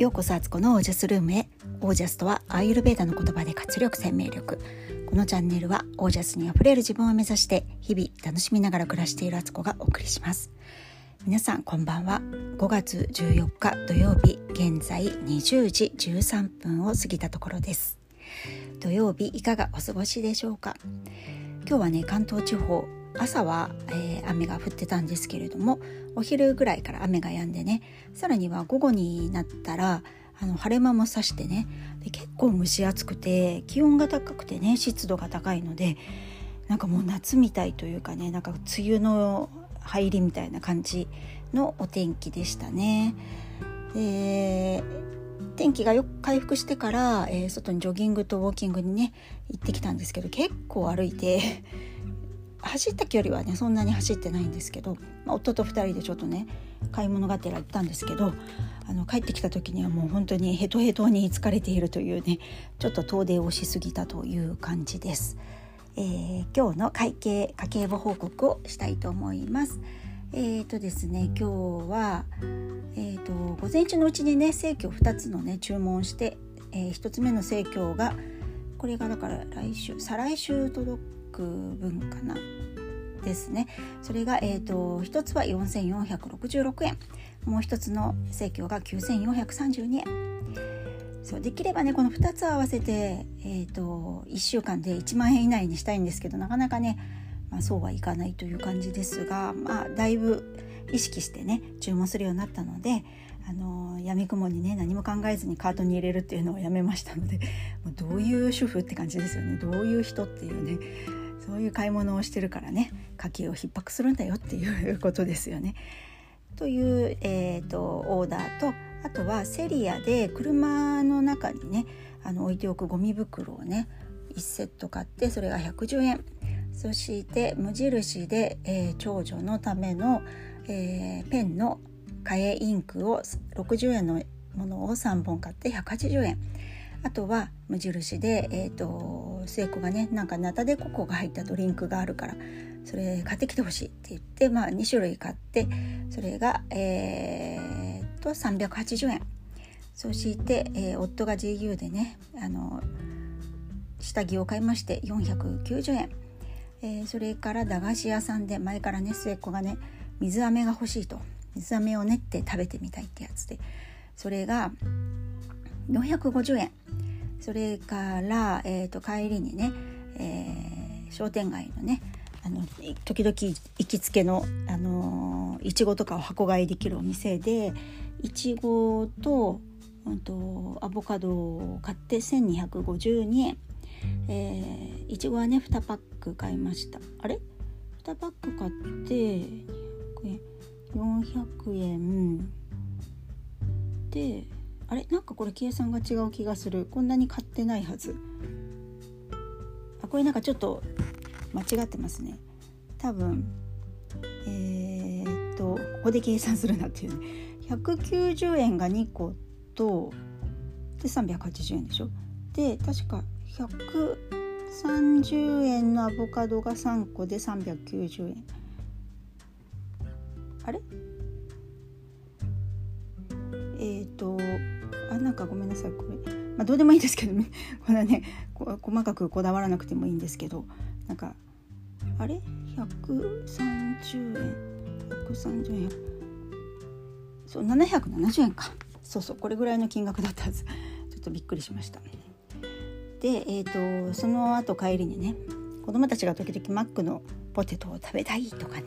ようこそアツコのオージャスルームへ。オージャスとはアーユルベーダの言葉で活力生命力。このチャンネルはオージャスにあふれる自分を目指して日々楽しみながら暮らしているアツコがお送りします。皆さんこんばんは。5月14日土曜日現在20時13分を過ぎたところです。土曜日いかがお過ごしでしょうか？今日はね関東地方朝は、えー、雨が降ってたんですけれどもお昼ぐらいから雨が止んでねさらには午後になったらあの晴れ間もさしてねで結構蒸し暑くて気温が高くてね湿度が高いのでなんかもう夏みたいというかねなんか梅雨の入りみたいな感じのお天気でしたね。で天気がよく回復してから、えー、外にジョギングとウォーキングにね行ってきたんですけど結構歩いて走った距離はねそんなに走ってないんですけど、まあ、夫と2人でちょっとね買い物がてら行ったんですけどあの帰ってきた時にはもう本当にヘトヘトに疲れているというねちょっと遠出をしすぎたという感じです。えー、今日の会計家計簿報告をしたいと思います。えーとですね今日は、えーと、午前中のうちにね生協2つのね注文して、えー、1つ目の生協がこれがだから来週再来週届く分かな？ですね。それが、えーと、1つは4466円。もう1つの生協が9432円。そうできればねこの2つ合わせて、えーと、1週間で1万円以内にしたいんですけどなかなかね、まあ、そうはいかないという感じですがまあだいぶ意識してね注文するようになったのであのやみくもにね何も考えずにカートに入れるっていうのをやめましたのでどういう主婦って感じですよね。どういう人っていうね。そういう買い物をしてるからね家計を逼迫するんだよっていうことですよね。という、えーと、オーダーとあとはセリアで車の中にねあの置いておくゴミ袋をね1セット買ってそれが110円そして無印で、えー、長女のための、えー、ペンの替えインクを60円のものを3本買って180円あとは無印で、えーと、聖子がねなんかナタデココが入ったドリンクがあるからそれ買ってきてほしいって言って、まあ、2種類買ってそれが、えー、と380円。そして、えー、夫が GU でねあの下着を買いまして490円、えー、それから駄菓子屋さんで前からね末っ子がね水飴が欲しいと。水飴を練って食べてみたいってやつで。それが450円。それから、えーと、帰りにね、えー、商店街のねあの時々行きつけのあのいちごとかを箱買いできるお店でいちごと,、うんと、アボカドを買って1252円。えー、いちごはね2パック買いました。あれ？2パック買って400円。であれ？なんかこれ計算が違う気がする。こんなに買ってないはず。あこれなんかちょっと間違ってますね。多分えー、っとここで計算するなっていうね。190円が2個とで380円でしょ。で確か130円のアボカドが3個で390円。あれ？えっ、となんかごめんなさいこれ、まあ、どうでもいいですけどね。こんなね細かくこだわらなくてもいいんですけど。なんかあれ？130円130円そう770円か。そうそうこれぐらいの金額だったはず。ちょっとびっくりしました。でえっ、ー、とその後帰りにね子供たちが時々マックのポテトを食べたいとかね。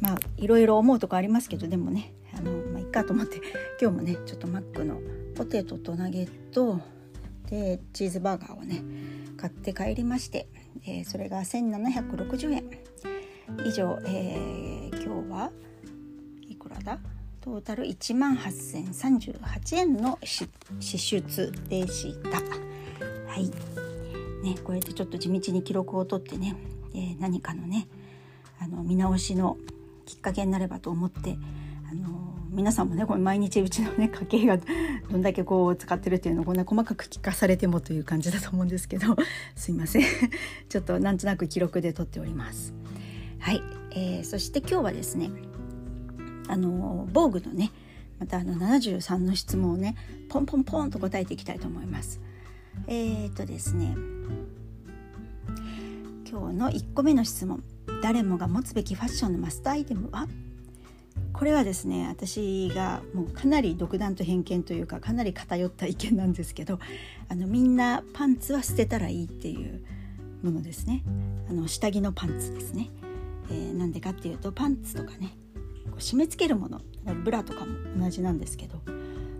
まあいろいろ思うとこありますけどでもねあのまあいっかと思って今日もねちょっとマックのポテトとナゲットでチーズバーガーをね買って帰りまして、えー、それが1760円以上、えー、今日はいくらだ？トータル1万8038円の支出でした。はい。ね、こうやってちょっと地道に記録を取ってね、えー、何かのねあの見直しのきっかけになればと思って皆さんもねこれ毎日うちのね家計が どんだけこう使ってるっていうのをこんな細かく聞かされてもという感じだと思うんですけど すいません ちょっとなんとなく記録で取っております。はい、えー、そして今日はですねあの防具のねまたあの73の質問をねポンポンポンと答えていきたいと思います。えー、っとですね今日の1個目の質問誰もが持つべきファッションのマストアイテムは？これはですね私がもうかなり独断と偏見というかかなり偏った意見なんですけどあのみんなパンツは捨てたらいいっていうものですね。あの下着のパンツですね、えー、なんでかっていうとパンツとかねこう締め付けるものブラとかも同じなんですけど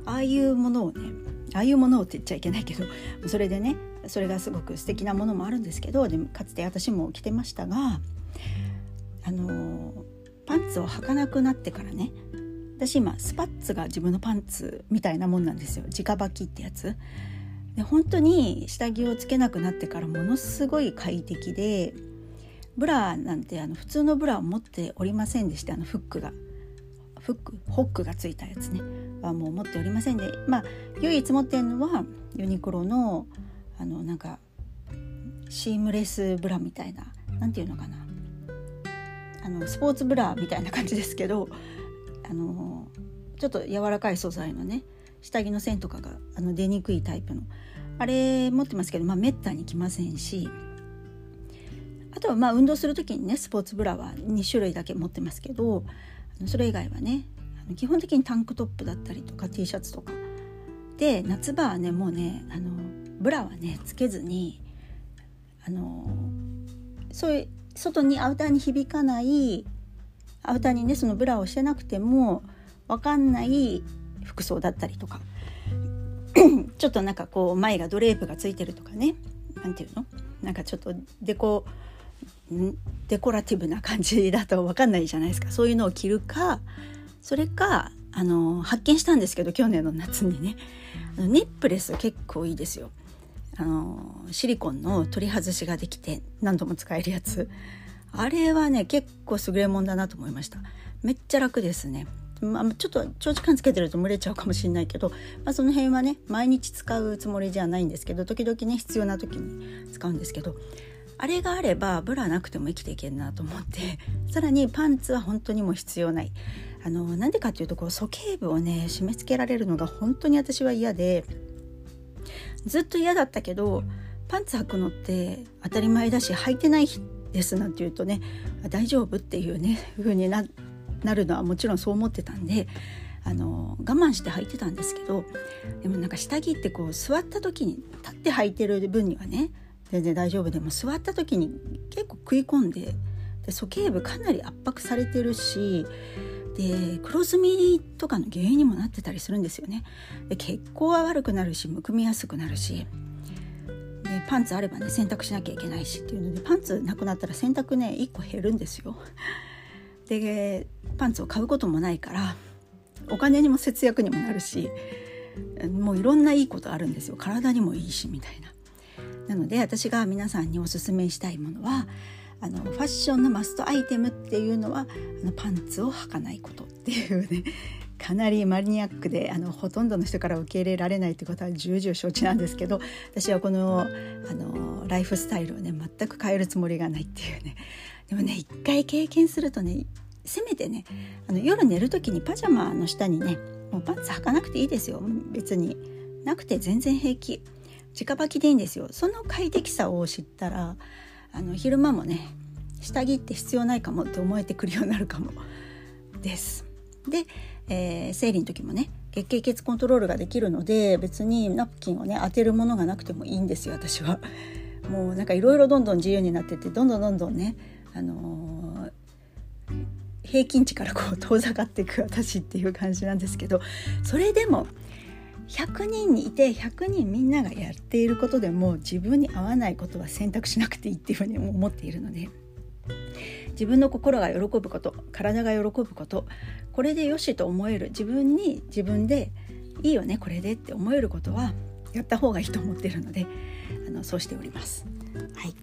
ああいうものをねああいうものをって言っちゃいけないけどそれでねそれがすごく素敵なものもあるんですけどでかつて私も着てましたがあのパンツを履かなくなってからね。私今スパッツが自分のパンツみたいなもんなんですよ。直履きってやつ。で本当に下着をつけなくなってからものすごい快適でブラなんてあの普通のブラを持っておりませんでしてあのフックが。フックホックがついたやつね。はもう持っておりませんで。まあ唯一持ってるのはユニクロのあのなんかシームレスブラみたいな何て言うのかな。あのスポーツブラみたいな感じですけどあのちょっと柔らかい素材のね下着の線とかがあの出にくいタイプの。あれ持ってますけどまあめったに着ませんしあとはまあ運動する時にねスポーツブラは2種類だけ持ってますけどそれ以外はね基本的にタンクトップだったりとか T シャツとか。で夏場はねもうねあのブラはねつけずにあのそういう外にアウターに響かないアウターにねそのブラをしてなくても分かんない服装だったりとか。ちょっとなんかこう前がドレープがついてるとかね。何て言うの？なんかちょっとデコデコラティブな感じだと分かんないじゃないですか。そういうのを着るかそれかあの発見したんですけど去年の夏にね。ネップレス結構いいですよ。あのシリコンの取り外しができて何度も使えるやつ。あれはね結構優れもんだなと思いました。めっちゃ楽ですね。まあ、ちょっと長時間つけてると蒸れちゃうかもしれないけど、まあ、その辺はね毎日使うつもりじゃないんですけど時々ね必要な時に使うんですけどあれがあればブラなくても生きていけるなと思って さらにパンツは本当にも必要ない。あのなんでかっていうとこう鼠径部をね締め付けられるのが本当に私は嫌でずっと嫌だったけどパンツ履くのって当たり前だし履いてないですなんて言うとね大丈夫っていうね風になるのはもちろんそう思ってたんであの我慢して履いてたんですけどでもなんか下着ってこう座った時に立って履いてる分にはね全然大丈夫。でも座った時に結構食い込んでで鼠径部かなり圧迫されてるしで黒ずみとかの原因にもなってたりするんですよね。で血行は悪くなるしむくみやすくなるし。でパンツあればね洗濯しなきゃいけないしっていうのでパンツなくなったら洗濯ね1個減るんですよ。でパンツを買うこともないからお金にも節約にもなるしもういろんないいことあるんですよ。体にもいいしみたいな。なので私が皆さんにおすすめしたいものはあのファッションのマストアイテムっていうのはあのパンツを履かないことっていうね かなりマニアックであのほとんどの人から受け入れられないってことは重々承知なんですけど私はこのあのライフスタイルをね全く変えるつもりがないっていうね。でもね一回経験するとねせめてねあの夜寝る時にパジャマの下にねもうパンツ履かなくていいですよ。別になくて全然平気。直履きでいいんですよ。その快適さを知ったらあの昼間もね下着って必要ないかもって思えてくるようになるかも です。で、えー、生理の時もね月経血コントロールができるので別にナプキンをね当てるものがなくてもいいんですよ私は。もうなんかいろいろどんどん自由になっててどんどんどんどんね、あのー、平均値からこう遠ざかっていく私っていう感じなんですけどそれでも100人にいて100人みんながやっていることでも自分に合わないことは選択しなくていいっていうふうに思っているので自分の心が喜ぶこと体が喜ぶことこれでよしと思える自分に自分でいいよねこれでって思えることはやった方がいいと思っているのであのそうしております。はい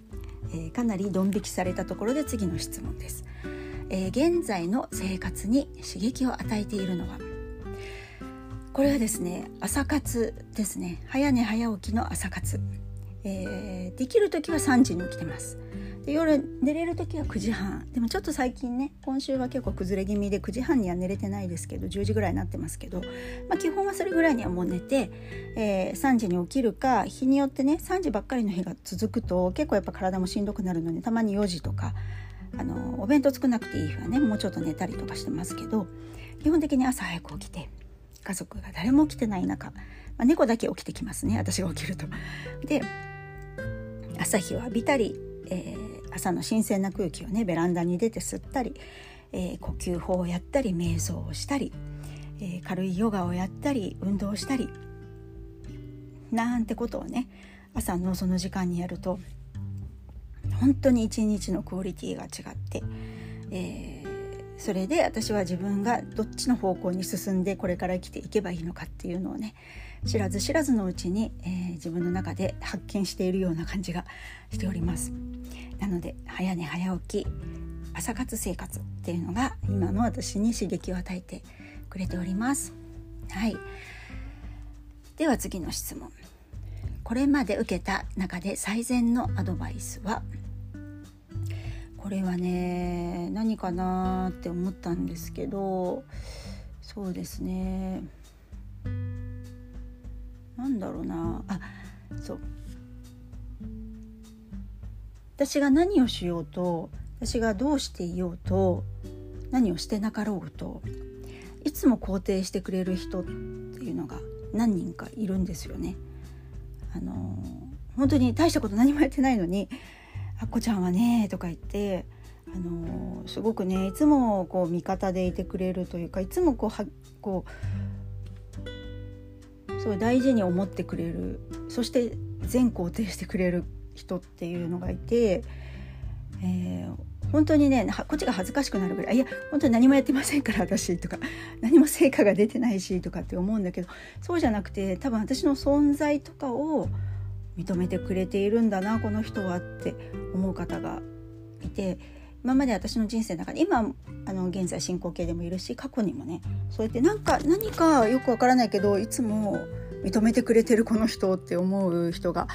えー、かなりドン引きされたところで次の質問です。えー、現在の生活に刺激を与えているのはこれはですね朝活ですね。早寝早起きの朝活、えー、できる時は3時に起きてます。で夜寝れる時は9時半。でもちょっと最近ね今週は結構崩れ気味で9時半には寝れてないですけど10時ぐらいになってますけど、まあ、基本はそれぐらいにはもう寝て、えー、3時に起きるか日によってね3時ばっかりの日が続くと結構やっぱ体もしんどくなるのでたまに4時とかあのお弁当作らなくていい日はねもうちょっと寝たりとかしてますけど基本的に朝早く起きて家族が誰も起きてない中、まあ、猫だけ起きてきますね私が起きると。で朝日を浴びたり、えー朝の新鮮な空気をねベランダに出て吸ったり、えー、呼吸法をやったり瞑想をしたり、えー、軽いヨガをやったり運動したりなんてことをね朝のその時間にやると本当に一日のクオリティが違って、えー、それで私は自分がどっちの方向に進んでこれから生きていけばいいのかっていうのをね知らず知らずのうちに、えー、自分の中で発見しているような感じがしております。なので早寝早起き朝活生活っていうのが今の私に刺激を与えてくれております。はい。では次の質問。これまで受けた中で最善のアドバイスは？れはね何かなって思ったんですけどそうですね。なんだろうな。あそう。私が何をしようと私がどうしていようと何をしてなかろうといつも肯定してくれる人っていうのが何人かいるんですよね。あの本当に大したこと何もやってないのに「っこちゃんはね」とか言ってあのすごくねいつもこう味方でいてくれるというかいつもこうはこうすごい大事に思ってくれるそして全肯定してくれる人っていうのがいて、えー、本当にねこっちが恥ずかしくなるぐらい「いや本当に何もやってませんから私」とか「何も成果が出てないし」とかって思うんだけどそうじゃなくて多分私の存在とかを認めてくれているんだなこの人はって思う方がいて今まで私の人生の中で今あの現在進行形でもいるし過去にもねそうやってなんか何かよくわからないけどいつも認めてくれてるこの人って思う人が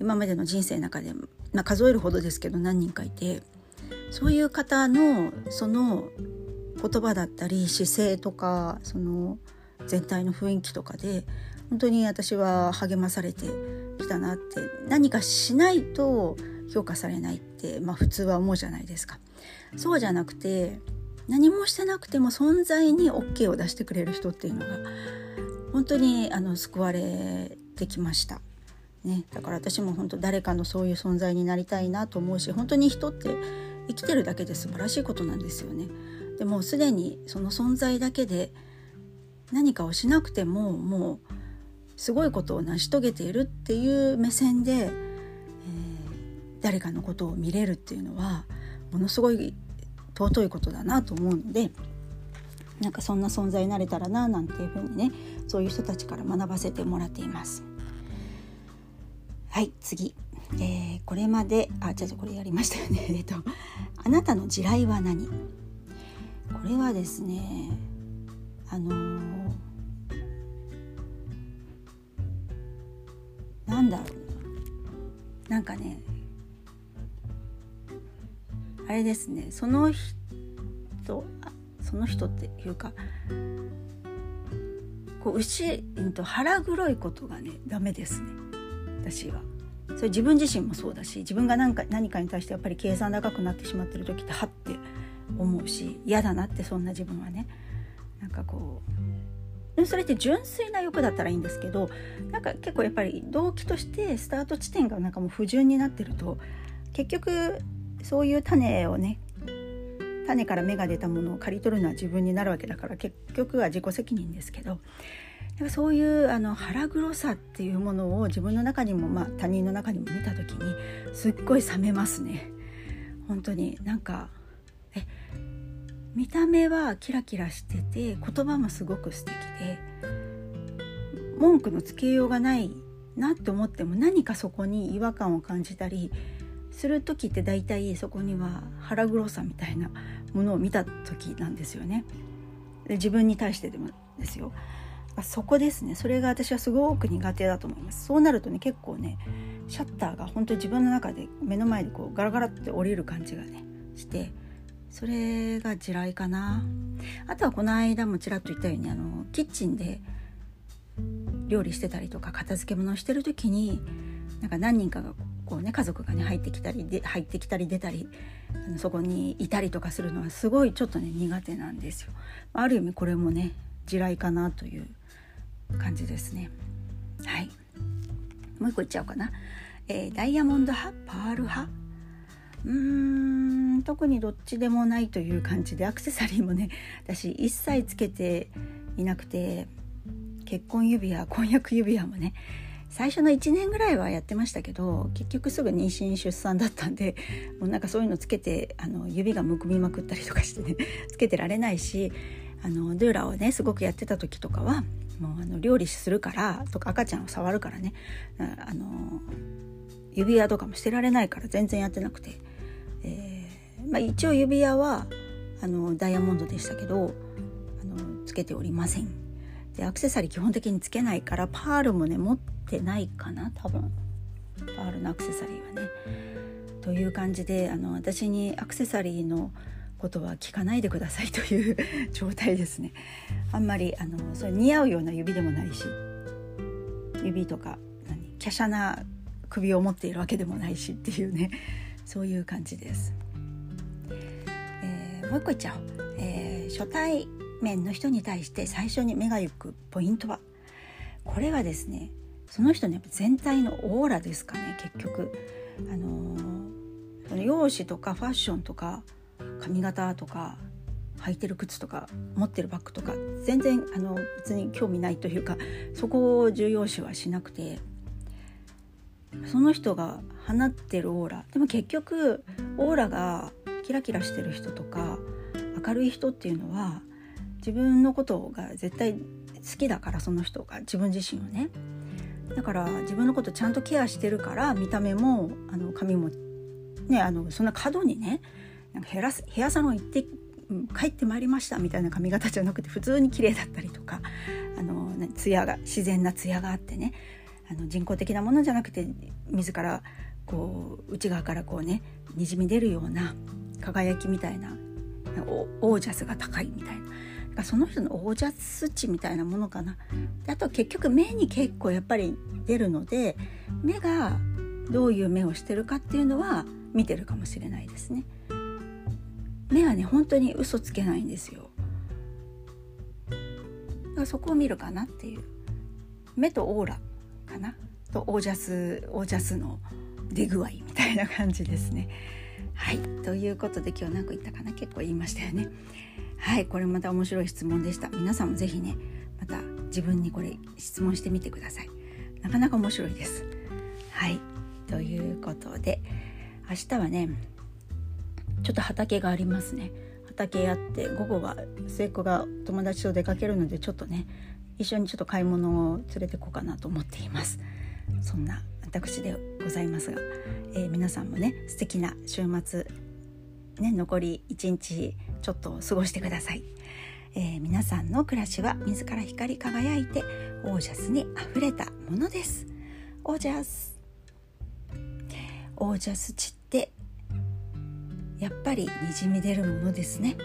今までの人生の中で、まあ、数えるほどですけど何人かいてそういう方のその言葉だったり姿勢とかその全体の雰囲気とかで本当に私は励まされてきたなって何かしないと評価されないって、まあ、普通は思うじゃないですか。そうじゃなくて何もしてなくても存在に OK を出してくれる人っていうのが本当にあの救われてきました。ね、だから私も本当誰かのそういう存在になりたいなと思うし本当に人って生きてるだけで素晴らしいことなんですよね。でもすでにその存在だけで何かをしなくてももうすごいことを成し遂げているっていう目線で、えー、誰かのことを見れるっていうのはものすごい尊いことだなと思うのでなんかそんな存在になれたらななんていうふうにねそういう人たちから学ばせてもらっています。はい次、えー、これまであじゃあこれやりましたよね。えっとあなたの地雷は何？これはですねあのー、なんだろうな。んかねあれですね。その人その人っていうかこう牛、うん、と腹黒いことがねダメですね。私は。それ自分自身もそうだし自分が何か何かに対してやっぱり計算高くなってしまってる時ってはって思うし嫌だなってそんな自分はね。なんかこうそれって純粋な欲だったらいいんですけどなんか結構やっぱり動機としてスタート地点がなんかもう不純になってると結局そういう種をね種から芽が出たものを刈り取るのは自分になるわけだから結局は自己責任ですけどそういうあの腹黒さっていうものを自分の中にも、まあ、他人の中にも見た時にすっごい冷めますね。本当になんか見た目はキラキラしてて言葉もすごく素敵で文句のつけようがないなって思っても何かそこに違和感を感じたりする時って大体そこには腹黒さみたいなものを見た時なんですよね。で自分に対してでもですよ。そこですねそれが私はすごく苦手だと思いますそうなるとね結構ねシャッターが本当に自分の中で目の前でこうガラガラって降りる感じがねしてそれが地雷かなあとはこの間もちらっと言ったようにあのキッチンで料理してたりとか片付け物をしてる時になんか何人かがこうね家族がね入ってきたりで入ってきたり出たりあのそこにいたりとかするのはすごいちょっとね苦手なんですよ。ある意味これもね地雷かなという感じですね。はいもう一個いっちゃおうかな。えー、ダイヤモンド派？パール派？うーん特にどっちでもないという感じでアクセサリーもね 私一切つけていなくて結婚指輪婚約指輪もね最初の1年ぐらいはやってましたけど結局すぐ妊娠出産だったんでもうなんかそういうのつけてあの指がむくみまくったりとかしてね つけてられないしあのドゥーラをねすごくやってた時とかはもうあの料理するからとか赤ちゃんを触るからねあの指輪とかもしてられないから全然やってなくて、えー、まあ、一応指輪はあのダイヤモンドでしたけどあのつけておりません。でアクセサリー基本的につけないからパールもね持ってないかな多分パールのアクセサリーはね。という感じであの私にアクセサリーのことは聞かないでくださいという 状態ですね。あんまりあのそれ似合うような指でもないし指とか何華奢な首を持っているわけでもないしっていうねそういう感じです。えー、もう一個いっちゃおう、えー、初対面の人に対して最初に目が行くポイントは？これはですねその人の全体のオーラですかね結局。あのー、その容姿とかファッションとか髪型とか履いてる靴とか持ってるバッグとか全然あの別に興味ないというかそこを重要視はしなくてその人が放ってるオーラ。でも結局オーラがキラキラしてる人とか明るい人っていうのは自分のことが絶対好きだからその人が自分自身をね。だから自分のことちゃんとケアしてるから見た目もあの髪もねあのそんな過度にねなんかヘラヘアサロン行って帰ってまいりましたみたいな髪型じゃなくて普通に綺麗だったりとかあのツヤが自然なツヤがあってね。あの人工的なものじゃなくて自らこう内側からこうねにじみ出るような輝きみたいなオージャスが高いみたいな。かその人のオージャス値みたいなものかな。であと結局目に結構やっぱり出るので目がどういう目をしてるかっていうのは見てるかもしれないですね。目はね本当に嘘つけないんですよ。だからそこを見るかなっていう。目とオーラ。かな？とオージャスオージャスの出具合みたいな感じですね。はい。ということで今日何個言ったかな？結構言いましたよね。はい。これまた面白い質問でした。皆さんも是非ねまた自分にこれ質問してみてください。なかなか面白いです。はい。ということで明日はねちょっと畑がありますね。畑やって午後は末っ子が友達と出かけるのでちょっとね一緒にちょっと買い物を連れてこうかなと思っています。そんな私でございますが、えー、皆さんもね素敵な週末ね残り1日ちょっと過ごしてください、えー、皆さんの暮らしは自ら光り輝いてオージャスにあふれたものです。オージャス。オージャス値ってやっぱりにじみ出るものですね。